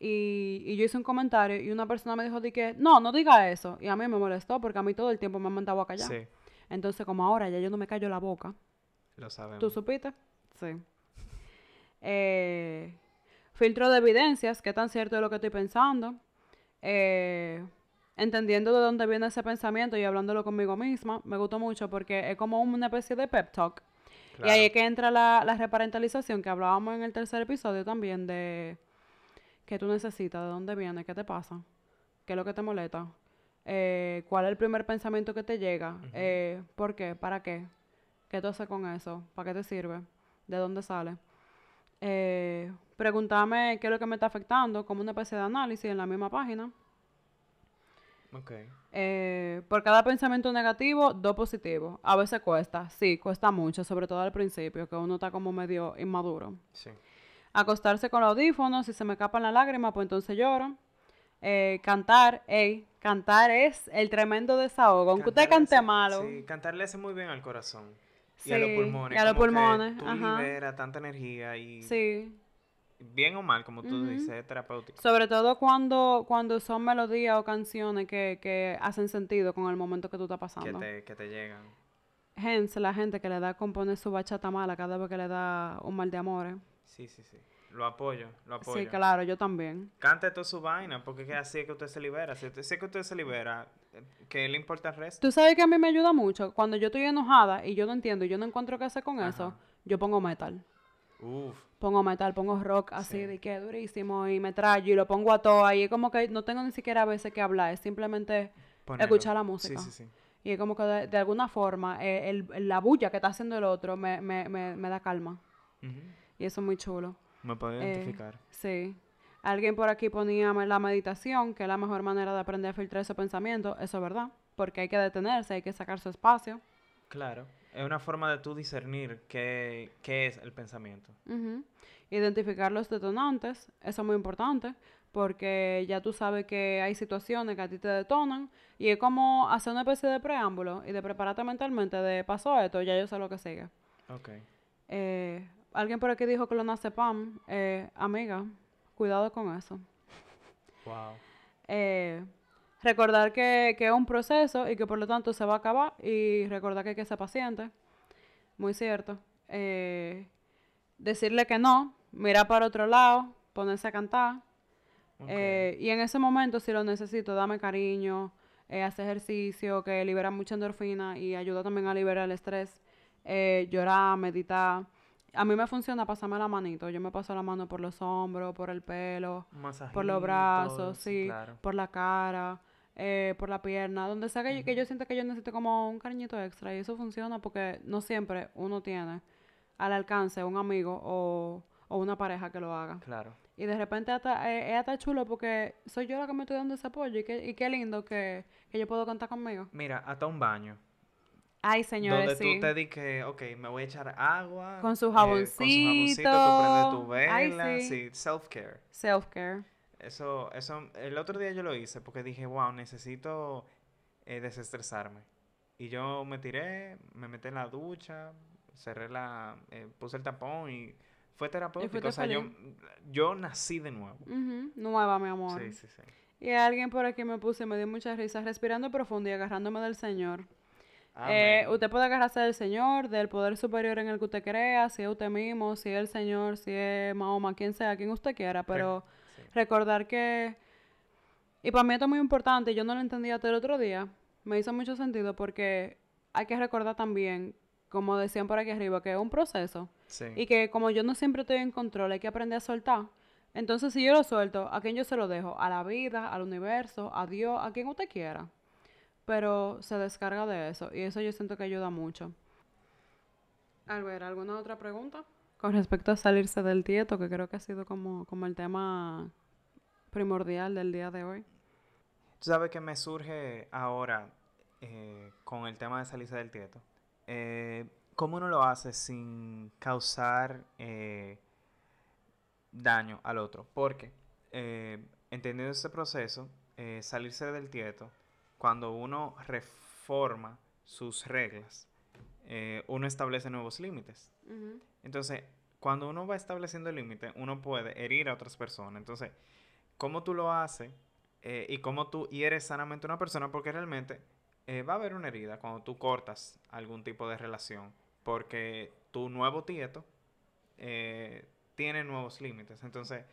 Speaker 2: y, y yo hice un comentario y una persona me dijo de que no, no diga eso. Y a mí me molestó porque a mí todo el tiempo me han mandado a callar.
Speaker 1: Sí,
Speaker 2: Entonces, como ahora ya yo no me callo la boca.
Speaker 1: lo sabemos.
Speaker 2: ¿Tú supiste? Sí. Eh, filtro de evidencias, qué tan cierto es lo que estoy pensando. Eh, entendiendo de dónde viene ese pensamiento y hablándolo conmigo misma. Me gustó mucho porque es como una especie de pep talk. Y ahí es que entra la, la reparentalización que hablábamos en el tercer episodio también de qué tú necesitas, de dónde viene, qué te pasa, qué es lo que te molesta, eh, cuál es el primer pensamiento que te llega, eh, por qué, para qué, qué tú haces con eso, para qué te sirve, de dónde sale. Eh, preguntarme qué es lo que me está afectando, como una especie de análisis en la misma página.
Speaker 1: Ok.
Speaker 2: Eh, por cada pensamiento negativo, dos positivos. A veces cuesta, sí, cuesta mucho, sobre todo al principio, que uno está como medio inmaduro.
Speaker 1: Sí.
Speaker 2: Acostarse con los audífonos, si se me escapan las lágrimas, pues entonces lloro. Eh, cantar, ey, cantar es el tremendo desahogo. Aunque usted cante
Speaker 1: hace-
Speaker 2: malo,
Speaker 1: Sí, cantar le hace muy bien al corazón. Y a los pulmones.
Speaker 2: y a los
Speaker 1: que
Speaker 2: pulmones,
Speaker 1: Tú
Speaker 2: ajá.
Speaker 1: liberas tanta energía y
Speaker 2: sí.
Speaker 1: bien o mal, como tú dices, es terapéutico.
Speaker 2: Sobre todo cuando, cuando son melodías o canciones que, que hacen sentido con el momento que tú estás
Speaker 1: Que
Speaker 2: pasando.
Speaker 1: te, que te llegan.
Speaker 2: Hence, la gente que le da a componer su bachata mala cada vez que le da un mal de amores.
Speaker 1: Sí, sí, sí. Lo apoyo, lo apoyo.
Speaker 2: Sí, claro, yo también.
Speaker 1: Cante toda su vaina, porque es que así es que usted se libera. Si usted, si que usted se libera, eh, ¿qué le importa el resto?
Speaker 2: Tú sabes que a mí me ayuda mucho. Cuando yo estoy enojada y yo no entiendo y yo no encuentro qué hacer con eso, yo pongo metal.
Speaker 1: Uf,
Speaker 2: Pongo metal, pongo rock así
Speaker 1: Sí.
Speaker 2: de que durísimo y me trayo y lo pongo a todo. Y es como que no tengo ni siquiera a veces que hablar, es simplemente escuchar la música.
Speaker 1: Sí, sí, sí.
Speaker 2: Y es como que de, de alguna forma eh, el, la bulla que está haciendo el otro me, me, me, me da calma. Y eso es muy chulo.
Speaker 1: Me puedo
Speaker 2: Eh,
Speaker 1: identificar.
Speaker 2: Sí. Alguien por aquí ponía la meditación, que es la mejor manera de aprender a filtrar esos pensamientos. Eso es verdad. Porque hay que detenerse, hay que sacar su espacio.
Speaker 1: Claro. Es una forma de tú discernir qué, qué es el pensamiento.
Speaker 2: Identificar los detonantes, eso es muy importante, porque ya tú sabes que hay situaciones que a ti te detonan y es como hacer una especie de preámbulo y de prepararte mentalmente de pasó esto, ya yo sé lo que sigue.
Speaker 1: Ok.
Speaker 2: Eh, alguien por aquí dijo que lo nace Pam, eh, amiga, cuidado con eso.
Speaker 1: Wow.
Speaker 2: Eh, recordar que, que es un proceso y que por lo tanto se va a acabar y recordar que hay que ser paciente. Muy cierto. Eh, decirle que no, mirar para otro lado, ponerse a cantar. Eh, y en ese momento, si lo necesito, dame cariño, eh, hacer ejercicio que libera mucha endorfina y ayuda también a liberar el estrés. Llorar, meditar. A mí me funciona pasarme la manito. Yo me paso la mano por los hombros, por el pelo, por los brazos, sí,
Speaker 1: Claro.
Speaker 2: por la cara, eh, por la pierna, donde sea que, yo, que yo sienta que yo necesito como un cariñito extra. Y eso funciona porque no siempre uno tiene al alcance un amigo o, o una pareja que lo haga.
Speaker 1: Claro.
Speaker 2: Y de repente hasta, eh, es hasta chulo porque soy yo la que me estoy dando ese apoyo y qué, y qué lindo que, que yo puedo contar conmigo.
Speaker 1: Mira, hasta un baño.
Speaker 2: Ay, señores,
Speaker 1: donde
Speaker 2: sí.
Speaker 1: tú te di que, ok, me voy a echar agua.
Speaker 2: Con su
Speaker 1: eh, con su jaboncito, tú prendes tu
Speaker 2: jaboncito. Ay,
Speaker 1: vela.
Speaker 2: sí.
Speaker 1: sí, self-care.
Speaker 2: Self-care.
Speaker 1: Eso, eso, el otro día yo lo hice porque dije, wow, necesito eh, desestresarme. Y yo me tiré, me metí en la ducha, cerré la, eh, puse el tapón y fue terapéutico. O sea, yo, yo nací de nuevo.
Speaker 2: Nueva, mi amor.
Speaker 1: Sí, sí, sí.
Speaker 2: Y alguien por aquí me puse y me dio muchas risas respirando profundo y agarrándome del Señor. Eh, usted puede agarrarse del Señor, del poder superior en el que usted crea, si es usted mismo, si es el Señor, si es Mahoma, quien sea, quien usted quiera, pero
Speaker 1: sí.
Speaker 2: recordar que... Y para mí esto es muy importante, yo no lo entendía hasta el otro día, me hizo mucho sentido porque hay que recordar también, como decían por aquí arriba, que es un proceso
Speaker 1: Sí.
Speaker 2: y que como yo no siempre estoy en control, hay que aprender a soltar. Entonces, si yo lo suelto, ¿a quién yo se lo dejo? A la vida, al universo, a Dios, a quien usted quiera. Pero se descarga de eso y eso yo siento que ayuda mucho. Albert, ¿alguna otra pregunta? Con respecto a salirse del tieto, que creo que ha sido como, como el tema primordial del día de hoy.
Speaker 1: Tú sabes que me surge ahora eh, con el tema de salirse del tieto. Eh, ¿Cómo uno lo hace sin causar eh, daño al otro? Porque eh, entendiendo ese proceso, eh, salirse del tieto, cuando uno reforma sus reglas, eh, uno establece nuevos límites. Entonces, cuando uno va estableciendo límites, uno puede herir a otras personas. Entonces, ¿cómo tú lo haces? eh, y cómo tú hieres sanamente a una persona, porque realmente eh, va a haber una herida cuando tú cortas algún tipo de relación, porque tu nuevo tieto eh, tiene nuevos límites. Entonces,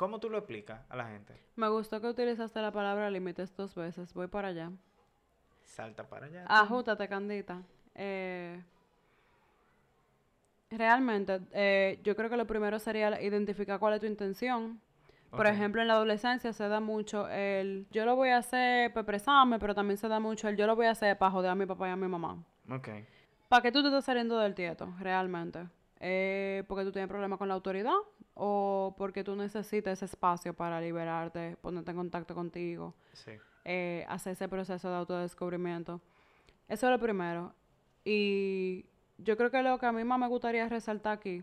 Speaker 1: ¿cómo tú lo explicas a la gente?
Speaker 2: Me gustó que utilizaste la palabra límites dos veces. Voy para allá.
Speaker 1: Salta para allá.
Speaker 2: Ajútate, Candita. Eh, realmente, eh, yo creo que lo primero sería identificar cuál es tu intención. Por ejemplo, en la adolescencia se da mucho el yo lo voy a hacer para expresarme, pero también se da mucho el yo lo voy a hacer para joder a mi papá y a mi mamá.
Speaker 1: Ok.
Speaker 2: ¿Para qué tú te estás saliendo del tieto, realmente? Eh, ¿Porque tú tienes problemas con la autoridad? ¿O porque tú necesitas ese espacio para liberarte, ponerte en contacto contigo?
Speaker 1: Sí.
Speaker 2: eh, hacer ese proceso de autodescubrimiento. Eso es lo primero. Y yo creo que lo que a mí más me gustaría resaltar aquí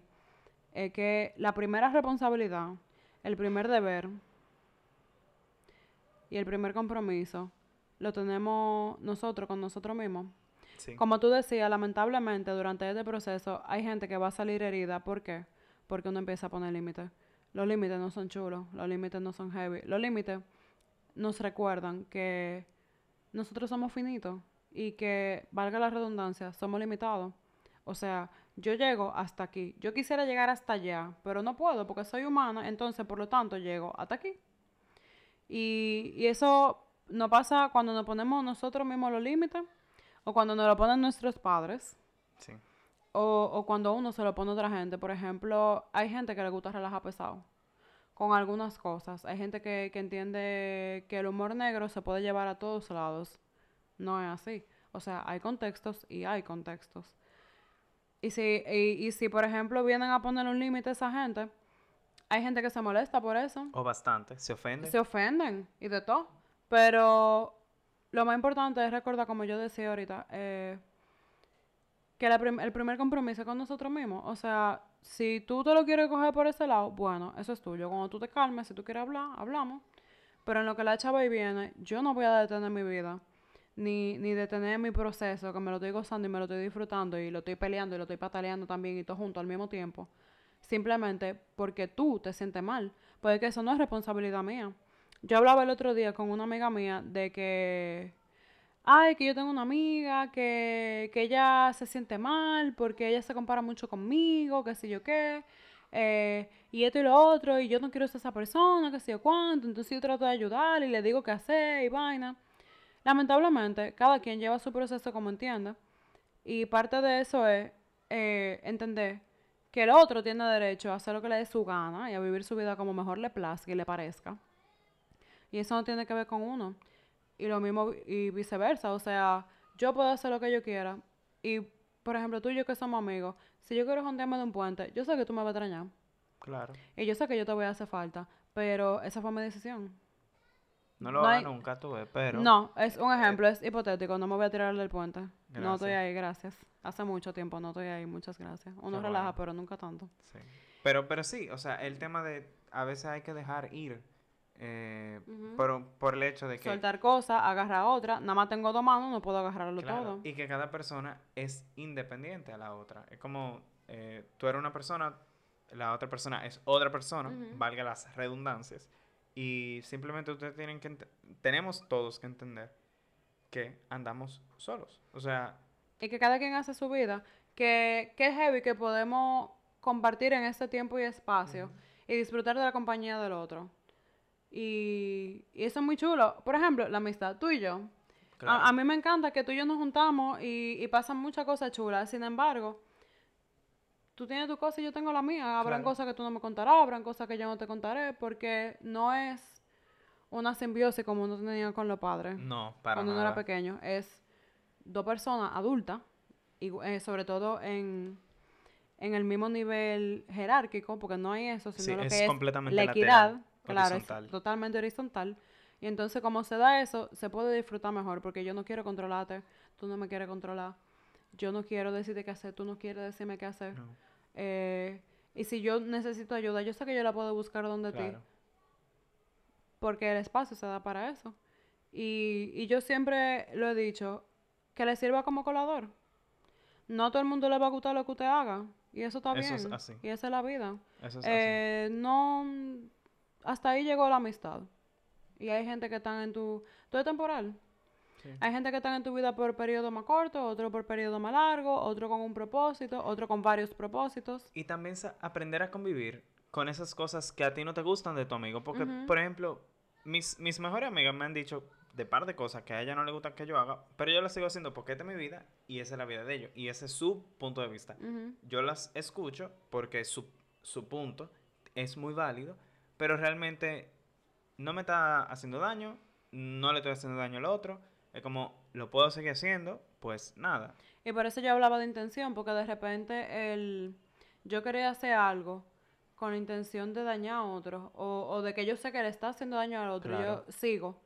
Speaker 2: es que la primera responsabilidad, el primer deber y el primer compromiso lo tenemos nosotros con nosotros mismos.
Speaker 1: Sí.
Speaker 2: Como tú decías, lamentablemente durante este proceso hay gente que va a salir herida. ¿Por qué? Porque uno empieza a poner límites. Los límites no son chulos, los límites no son heavy. Los límites nos recuerdan que nosotros somos finitos y que, valga la redundancia, somos limitados. O sea, yo llego hasta aquí. Yo quisiera llegar hasta allá, pero no puedo porque soy humana, entonces por lo tanto llego hasta aquí. Y, eso no pasa cuando nos ponemos nosotros mismos los límites o cuando nos lo ponen nuestros padres.
Speaker 1: Sí.
Speaker 2: O, o cuando uno se lo pone a otra gente. Por ejemplo, hay gente que le gusta relajar pesado con algunas cosas. Hay gente que, que entiende que el humor negro se puede llevar a todos lados. No es así. O sea, hay contextos y hay contextos. Y si, y, y si por ejemplo, vienen a poner un límite a esa gente, hay gente que se molesta por eso.
Speaker 1: O bastante, se ofende.
Speaker 2: Se ofenden y de todo. Pero lo más importante es recordar, como yo decía ahorita, eh, que el primer compromiso es con nosotros mismos. O sea, si tú te lo quieres coger por ese lado, bueno, eso es tuyo. Cuando tú te calmes, si tú quieres hablar, hablamos. Pero en lo que la chava y viene, yo no voy a detener mi vida. Ni, ni detener mi proceso, que me lo estoy gozando y me lo estoy disfrutando y lo estoy peleando y lo estoy pataleando también y todo junto al mismo tiempo. Simplemente porque tú te sientes mal. Porque eso no es responsabilidad mía. Yo hablaba el otro día con una amiga mía de que, ay, que yo tengo una amiga que, que ella se siente mal porque ella se compara mucho conmigo, qué sé yo qué, eh, y esto y lo otro, y yo no quiero ser esa persona, qué sé yo cuánto, entonces yo trato de ayudar y le digo qué hacer y vaina. Lamentablemente, cada quien lleva su proceso como entienda, y parte de eso es eh, entender que el otro tiene derecho a hacer lo que le dé su gana y a vivir su vida como mejor le plazca y le parezca. Y eso no tiene que ver con uno. Y lo mismo y viceversa. O sea, yo puedo hacer lo que yo quiera. Y, por ejemplo, tú y yo que somos amigos, si yo quiero jondearme de un puente, yo sé que tú me vas a extrañar.
Speaker 1: Claro.
Speaker 2: Y yo sé que yo te voy a hacer falta. Pero esa fue mi decisión.
Speaker 1: No lo
Speaker 2: No hay-
Speaker 1: nunca, tú ves, pero...
Speaker 2: no, es un ejemplo, es hipotético. No me voy a tirar del puente. No estoy ahí, gracias. Hace mucho tiempo no estoy ahí, muchas gracias. Uno
Speaker 1: Qué
Speaker 2: relaja,
Speaker 1: bueno.
Speaker 2: pero nunca tanto.
Speaker 1: Sí. Pero, pero sí, o sea, el tema de a veces hay que dejar ir eh,
Speaker 2: Ujú.
Speaker 1: por, por el hecho de que...
Speaker 2: Soltar cosas, agarrar otra. Nada más tengo dos manos, no puedo agarrarlo
Speaker 1: Claro,
Speaker 2: todo.
Speaker 1: y que cada persona es independiente a la otra. Es como eh, tú eres una persona, la otra persona es otra persona,
Speaker 2: Ujú.
Speaker 1: valga las redundancias. Y simplemente ustedes tienen que... Tenemos todos que entender que andamos solos. O sea,
Speaker 2: y que cada quien hace su vida, que, que es heavy que podemos compartir en este tiempo y espacio y disfrutar de la compañía del otro. Y, y eso es muy chulo. Por ejemplo, la amistad, tú y yo.
Speaker 1: claro,
Speaker 2: A, a mí me encanta que tú y yo nos juntamos y, y pasan muchas cosas chulas. Sin embargo, tú tienes tu cosa y yo tengo la mía. Habrán
Speaker 1: Claro.
Speaker 2: cosas que tú no me contarás, habrán cosas que yo no te contaré, porque no es una simbiosis como uno tenía con los padres
Speaker 1: no, para
Speaker 2: cuando uno era pequeño. Es dos personas adultas, y, eh, sobre todo en, en el mismo nivel jerárquico, porque no hay eso, sino
Speaker 1: Sí,
Speaker 2: lo
Speaker 1: es
Speaker 2: que es
Speaker 1: completamente
Speaker 2: la
Speaker 1: lateral,
Speaker 2: equidad. Claro,
Speaker 1: horizontal.
Speaker 2: es totalmente horizontal. Y entonces, como se da eso, se puede disfrutar mejor, porque yo no quiero controlarte, tú no me quieres controlar, yo no quiero decirte qué hacer, tú no quieres decirme qué hacer.
Speaker 1: No,
Speaker 2: Eh, y si yo necesito ayuda, yo sé que yo la puedo buscar donde ti
Speaker 1: claro.
Speaker 2: porque el espacio se da para eso. Y, y yo siempre lo he dicho, que le sirva como colador. No a todo el mundo le va a gustar lo que usted haga. Y eso está
Speaker 1: Eso es
Speaker 2: bien.
Speaker 1: así.
Speaker 2: Y esa es la vida.
Speaker 1: Eso es así.
Speaker 2: Eh, no, hasta ahí llegó la amistad. Y hay gente que están en tu... Todo es temporal.
Speaker 1: Sí.
Speaker 2: Hay gente que están en tu vida por periodo más corto, otro por periodo más largo, otro con un propósito, otro con varios propósitos.
Speaker 1: Y también aprender a convivir con esas cosas que a ti no te gustan de tu amigo. Porque, por ejemplo, mis, mis mejores amigas me han dicho de par de cosas que a ella no le gustan que yo haga, pero yo las sigo haciendo porque esta es mi vida y esa es la vida de ellos. Y ese es su punto de vista. Yo las escucho porque su, su punto es muy válido, pero realmente no me está haciendo daño, no le estoy haciendo daño al otro. Es como, lo puedo seguir haciendo, pues nada.
Speaker 2: Y por eso yo hablaba de intención, porque de repente el, yo quería hacer algo con la intención de dañar a otro, o, o de que yo sé que le está haciendo daño al otro,
Speaker 1: Claro.
Speaker 2: yo sigo.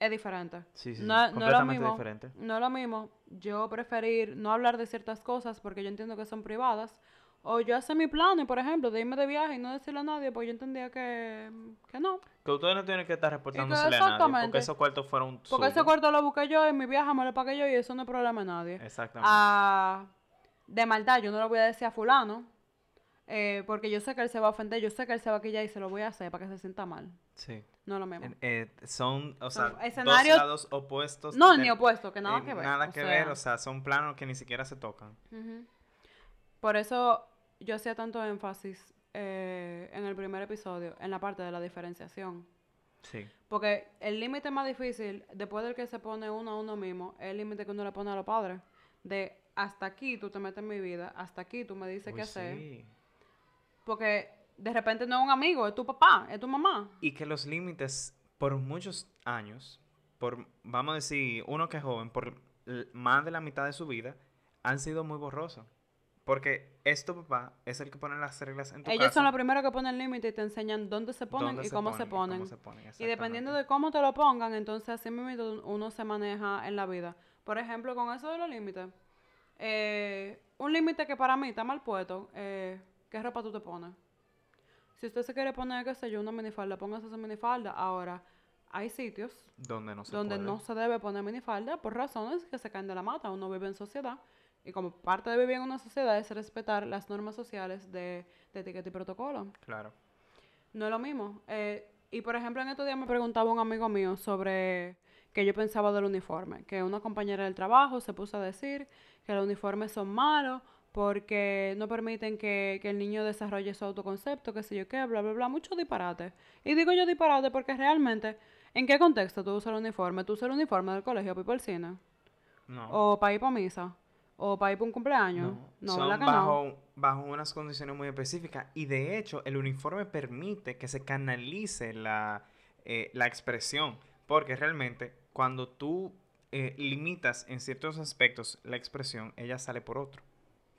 Speaker 2: Es diferente.
Speaker 1: Sí, sí, sí,
Speaker 2: no, no es lo mismo,
Speaker 1: diferente.
Speaker 2: No es lo mismo yo preferir no hablar de ciertas cosas porque yo entiendo que son privadas, o yo hacer mi plan, por ejemplo, de irme de viaje y no decirle a nadie, porque yo entendía que, que no.
Speaker 1: Que ustedes no tienen que estar reportándosele a nadie,
Speaker 2: exactamente.
Speaker 1: porque esos cuartos fueron
Speaker 2: Porque ese
Speaker 1: suyos.
Speaker 2: cuarto lo busqué yo, en mi viaje me lo pagué yo y eso no es problema de nadie.
Speaker 1: Exactamente.
Speaker 2: a- de maldad, yo no lo voy a decir a fulano, eh, porque yo sé que él se va a ofender, yo sé que él se va a quillar y se lo voy a hacer para que se sienta mal.
Speaker 1: sí.
Speaker 2: No lo mismo.
Speaker 1: Eh, son, o
Speaker 2: Son
Speaker 1: sea, dos lados opuestos.
Speaker 2: No,
Speaker 1: de-
Speaker 2: ni opuesto, que nada
Speaker 1: eh,
Speaker 2: que ver.
Speaker 1: Nada que
Speaker 2: sea,
Speaker 1: ver, o sea, son planos que ni siquiera se tocan.
Speaker 2: Por eso yo hacía tanto énfasis eh, en el primer episodio, en la parte de la diferenciación.
Speaker 1: Sí.
Speaker 2: Porque el límite más difícil, después del que se pone uno a uno mismo, es el límite que uno le pone a los padres. De hasta aquí tú te metes en mi vida, hasta aquí tú me dices
Speaker 1: Uy,
Speaker 2: qué hacer.
Speaker 1: sí.
Speaker 2: Porque de repente no es un amigo, es tu papá, es tu mamá.
Speaker 1: Y que los límites, por muchos años, por, vamos a decir, uno que es joven, por más de la mitad de su vida han sido muy borrosos. Porque es tu papá, es el que pone las reglas en tu
Speaker 2: Ellos
Speaker 1: casa.
Speaker 2: son los primeros que ponen límite y te enseñan dónde se ponen
Speaker 1: dónde
Speaker 2: y cómo se
Speaker 1: y
Speaker 2: ponen.
Speaker 1: cómo se ponen,
Speaker 2: Y dependiendo de cómo te lo pongan, entonces así mismo uno se maneja en la vida. Por ejemplo, con eso de los límites. eh, un límite que para mí está mal puesto, eh, ¿qué ropa tú te pones? Si usted se quiere poner, qué sé yo, una minifalda, póngase esa minifalda. Ahora, hay sitios
Speaker 1: Donde no se
Speaker 2: donde
Speaker 1: puede.
Speaker 2: no se debe poner minifalda por razones que se caen de la mata. Uno vive en sociedad y como parte de vivir en una sociedad es respetar las normas sociales de, de etiqueta y protocolo.
Speaker 1: Claro.
Speaker 2: No es lo mismo. Eh, y por ejemplo, en estos días me preguntaba un amigo mío sobre qué yo pensaba del uniforme. Que una compañera del trabajo se puso a decir que los uniformes son malos porque no permiten que, que el niño desarrolle su autoconcepto, que sé yo qué, bla, bla, bla. Mucho disparate. Y digo yo disparate porque realmente, ¿en qué contexto tú usas el uniforme? ¿Tú usas el uniforme del colegio para ir para el cine?
Speaker 1: No.
Speaker 2: ¿O para ir para misa? ¿O para ir para un cumpleaños? No,
Speaker 1: son bajo, bajo unas condiciones muy específicas. Y de hecho, el uniforme permite que se canalice la, eh, la expresión. Porque realmente, cuando tú eh, limitas en ciertos aspectos la expresión, ella sale por otro.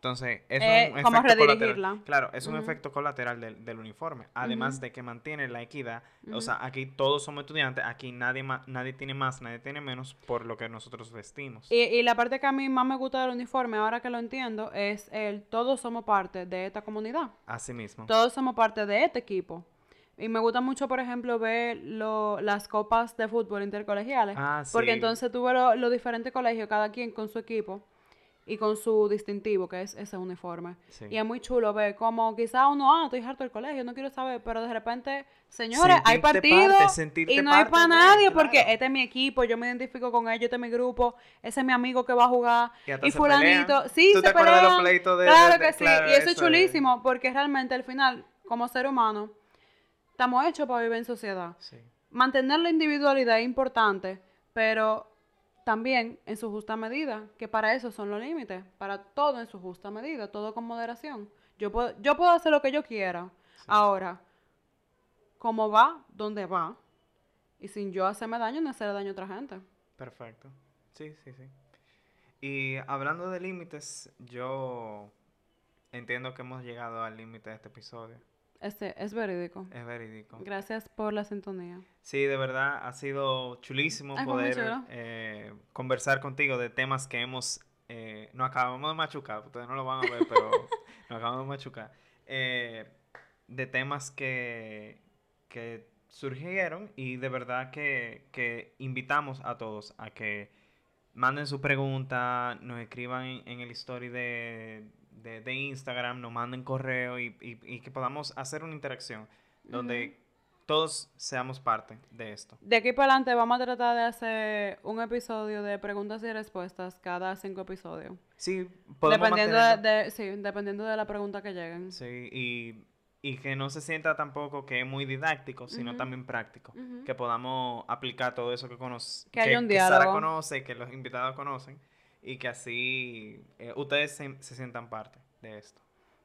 Speaker 1: Entonces, es
Speaker 2: Eh,
Speaker 1: un
Speaker 2: como
Speaker 1: efecto
Speaker 2: redirigirla.
Speaker 1: colateral. Claro, es un efecto colateral del, del uniforme. Además de que mantiene la equidad. O sea, aquí todos somos estudiantes. Aquí nadie, ma- nadie tiene más, nadie tiene menos por lo que nosotros vestimos.
Speaker 2: Y, y la parte que a mí más me gusta del uniforme, ahora que lo entiendo, es el todos somos parte de esta comunidad.
Speaker 1: Así mismo.
Speaker 2: Todos somos parte de este equipo. Y me gusta mucho, por ejemplo, ver lo- las copas de fútbol intercolegiales.
Speaker 1: Ah,
Speaker 2: Porque entonces tú ves lo- los diferentes colegios, cada quien con su equipo y con su distintivo, que es ese uniforme.
Speaker 1: Sí.
Speaker 2: Y es muy chulo ver como quizá uno, ah, estoy harto del colegio, no quiero saber, pero de repente, señores, hay
Speaker 1: parte, sentirte
Speaker 2: y no hay para nadie porque este es mi equipo, yo me identifico con ellos, este es mi grupo, ese es mi amigo que va a jugar
Speaker 1: Y
Speaker 2: y fulanito,
Speaker 1: pelean.
Speaker 2: sí,
Speaker 1: ¿Tú
Speaker 2: se
Speaker 1: te acuerdas de los
Speaker 2: pelean.
Speaker 1: pleitos de-
Speaker 2: Claro
Speaker 1: de- de-
Speaker 2: que sí,
Speaker 1: claro,
Speaker 2: y eso es
Speaker 1: eso es-
Speaker 2: chulísimo porque realmente al final, como ser humano, estamos hechos para vivir en sociedad
Speaker 1: Sí.
Speaker 2: mantener la individualidad es importante, pero también en su justa medida, que para eso son los límites, para todo en su justa medida, todo con moderación. Yo puedo, yo puedo hacer lo que yo quiera. Ahora, cómo va, dónde va, y sin yo hacerme daño, no hacerle daño a otra gente.
Speaker 1: Perfecto. Sí, sí, sí. Y hablando de límites, yo entiendo que hemos llegado al límite de este episodio.
Speaker 2: Este es verídico.
Speaker 1: Es verídico.
Speaker 2: Gracias por la sintonía.
Speaker 1: Sí, de verdad, ha sido chulísimo
Speaker 2: Ay,
Speaker 1: poder eh, conversar contigo de temas que hemos... Eh, nos acabamos de machucar, ustedes no lo van a ver, pero nos acabamos de machucar. Eh, de temas que, que surgieron y de verdad que, que invitamos a todos a que manden su pregunta, nos escriban en, en el story de, de, de Instagram, nos manden correo y, y- y que podamos hacer una interacción donde todos seamos parte de esto.
Speaker 2: De aquí para adelante vamos a tratar de hacer un episodio de preguntas y respuestas cada cinco episodios.
Speaker 1: Sí, podemos
Speaker 2: Dependiendo de, sí, dependiendo de la pregunta que lleguen.
Speaker 1: Sí, y, y que no se sienta tampoco que es muy didáctico, sino también práctico. Que podamos aplicar todo eso que conoce,
Speaker 2: Que haya un
Speaker 1: Sara
Speaker 2: diálogo.
Speaker 1: conoce, que los invitados conocen, y que así eh, ustedes se, se sientan parte de esto.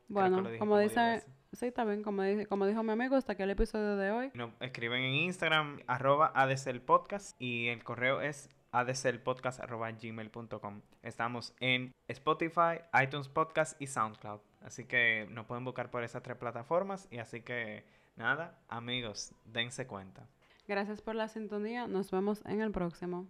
Speaker 2: Bueno,
Speaker 1: dije
Speaker 2: como
Speaker 1: como
Speaker 2: dice, sí, bien, como, dice, como dijo mi amigo, hasta aquí el episodio de hoy.
Speaker 1: Nos escriben en Instagram, arroba adcelpodcast, y el correo es adcelpodcast arroba gmail.com. Estamos en Spotify, iTunes Podcast y SoundCloud. Así que nos pueden buscar por esas tres plataformas. Y así que, nada, amigos, dense cuenta.
Speaker 2: Gracias por la sintonía. Nos vemos en el próximo.